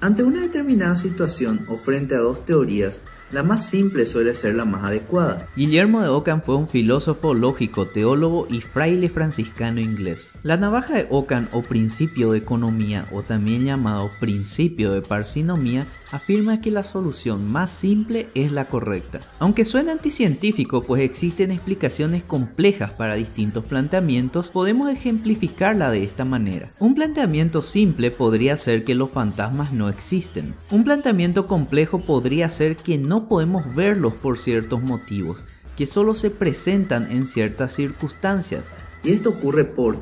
Ante una determinada situación o frente a dos teorías, la más simple suele ser la más adecuada. Guillermo de Ockham fue un filósofo lógico, teólogo y fraile franciscano inglés. La navaja de Ockham o principio de economía o también llamado principio de parsinomía afirma que la solución más simple es la correcta. Aunque suena anticientífico pues existen explicaciones complejas para distintos planteamientos, podemos ejemplificarla de esta manera. Un planteamiento simple podría ser que los fantasmas no existen. Un planteamiento complejo podría ser que no podemos verlos por ciertos motivos, que solo se presentan en ciertas circunstancias. Y esto ocurre porque